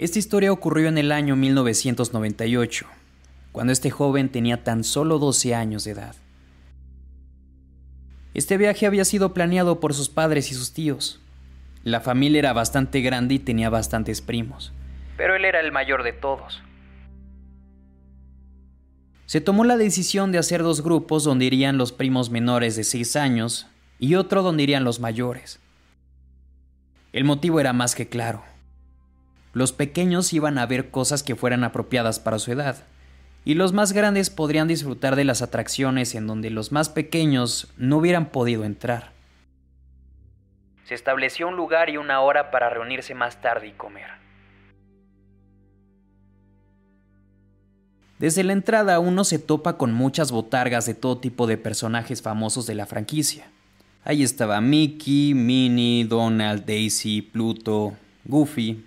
Esta historia ocurrió en el año 1998, cuando este joven tenía tan solo 12 años de edad. Este viaje había sido planeado por sus padres y sus tíos. La familia era bastante grande y tenía bastantes primos, pero él era el mayor de todos. Se tomó la decisión de hacer dos grupos donde irían los primos menores de 6 años y otro donde irían los mayores. El motivo era más que claro. Los pequeños iban a ver cosas que fueran apropiadas para su edad, y los más grandes podrían disfrutar de las atracciones en donde los más pequeños no hubieran podido entrar. Se estableció un lugar y una hora para reunirse más tarde y comer. Desde la entrada uno se topa con muchas botargas de todo tipo de personajes famosos de la franquicia. Ahí estaba Mickey, Minnie, Donald, Daisy, Pluto, Goofy,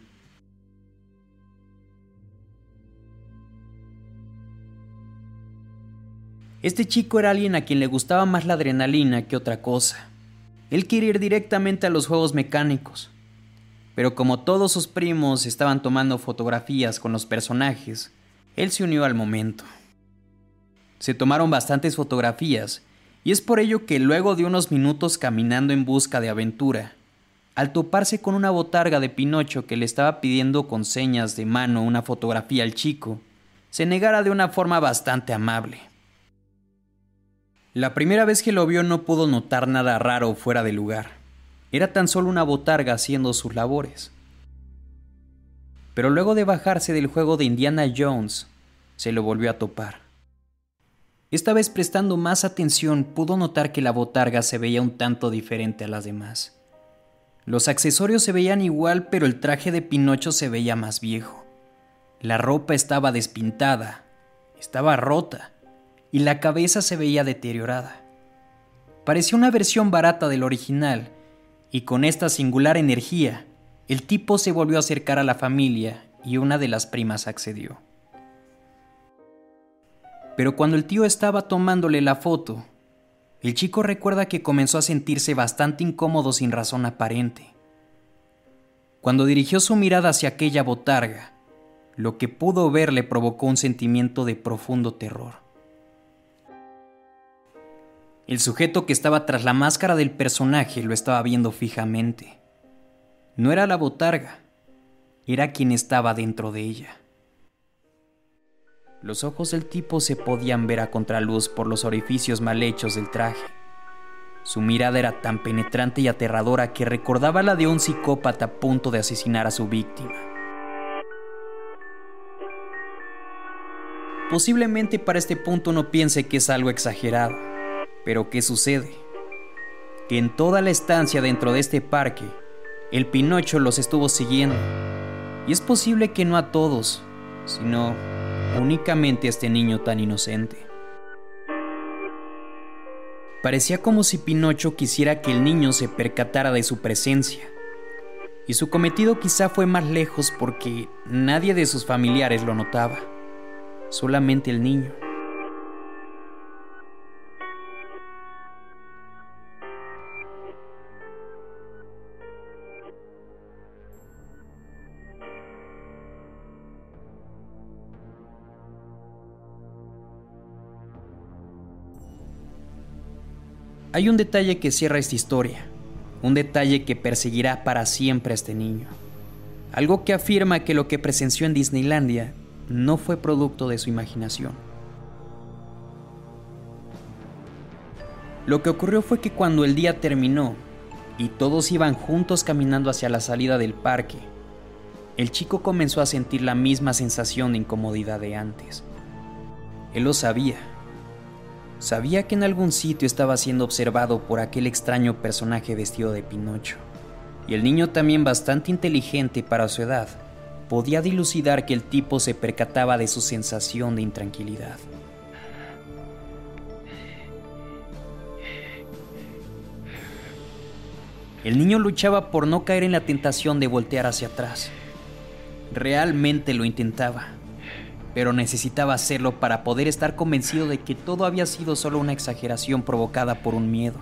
Este chico era alguien a quien le gustaba más la adrenalina que otra cosa. Él quería ir directamente a los juegos mecánicos. Pero como todos sus primos estaban tomando fotografías con los personajes, él se unió al momento. Se tomaron bastantes fotografías, y es por ello que luego de unos minutos caminando en busca de aventura, al toparse con una botarga de Pinocho que le estaba pidiendo con señas de mano una fotografía al chico, se negara de una forma bastante amable. La primera vez que lo vio no pudo notar nada raro fuera de lugar. Era tan solo una botarga haciendo sus labores. Pero luego de bajarse del juego de Indiana Jones, se lo volvió a topar. Esta vez prestando más atención pudo notar que la botarga se veía un tanto diferente a las demás. Los accesorios se veían igual, pero el traje de Pinocho se veía más viejo. La ropa estaba despintada, estaba rota y la cabeza se veía deteriorada. Parecía una versión barata del original, y con esta singular energía, el tipo se volvió a acercar a la familia y una de las primas accedió. Pero cuando el tío estaba tomándole la foto, el chico recuerda que comenzó a sentirse bastante incómodo sin razón aparente. Cuando dirigió su mirada hacia aquella botarga, lo que pudo ver le provocó un sentimiento de profundo terror. El sujeto que estaba tras la máscara del personaje lo estaba viendo fijamente. No era la botarga, era quien estaba dentro de ella. Los ojos del tipo se podían ver a contraluz por los orificios mal hechos del traje. Su mirada era tan penetrante y aterradora que recordaba la de un psicópata a punto de asesinar a su víctima. Posiblemente para este punto no piense que es algo exagerado pero ¿qué sucede? Que en toda la estancia dentro de este parque, el Pinocho los estuvo siguiendo. Y es posible que no a todos, sino únicamente a este niño tan inocente. Parecía como si Pinocho quisiera que el niño se percatara de su presencia. Y su cometido quizá fue más lejos porque nadie de sus familiares lo notaba, solamente el niño. Hay un detalle que cierra esta historia, un detalle que perseguirá para siempre a este niño. Algo que afirma que lo que presenció en Disneylandia no fue producto de su imaginación. Lo que ocurrió fue que cuando el día terminó y todos iban juntos caminando hacia la salida del parque, el chico comenzó a sentir la misma sensación de incomodidad de antes. Él lo sabía Sabía que en algún sitio estaba siendo observado por aquel extraño personaje vestido de Pinocho. Y el niño también bastante inteligente para su edad, podía dilucidar que el tipo se percataba de su sensación de intranquilidad. El niño luchaba por no caer en la tentación de voltear hacia atrás. Realmente lo intentaba, pero necesitaba hacerlo para poder estar convencido de que todo había sido solo una exageración provocada por un miedo.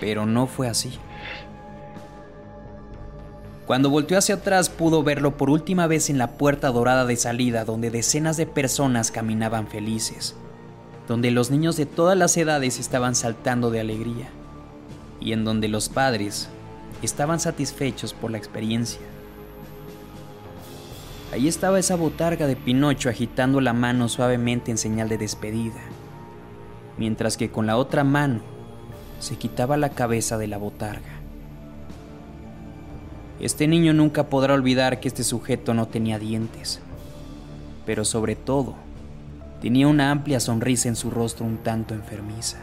Pero no fue así. Cuando volteó hacia atrás pudo verlo por última vez en la puerta dorada de salida donde decenas de personas caminaban felices, donde los niños de todas las edades estaban saltando de alegría y en donde los padres estaban satisfechos por la experiencia. Ahí estaba esa botarga de Pinocho agitando la mano suavemente en señal de despedida, mientras que con la otra mano se quitaba la cabeza de la botarga. Este niño nunca podrá olvidar que este sujeto no tenía dientes, pero sobre todo, tenía una amplia sonrisa en su rostro un tanto enfermiza.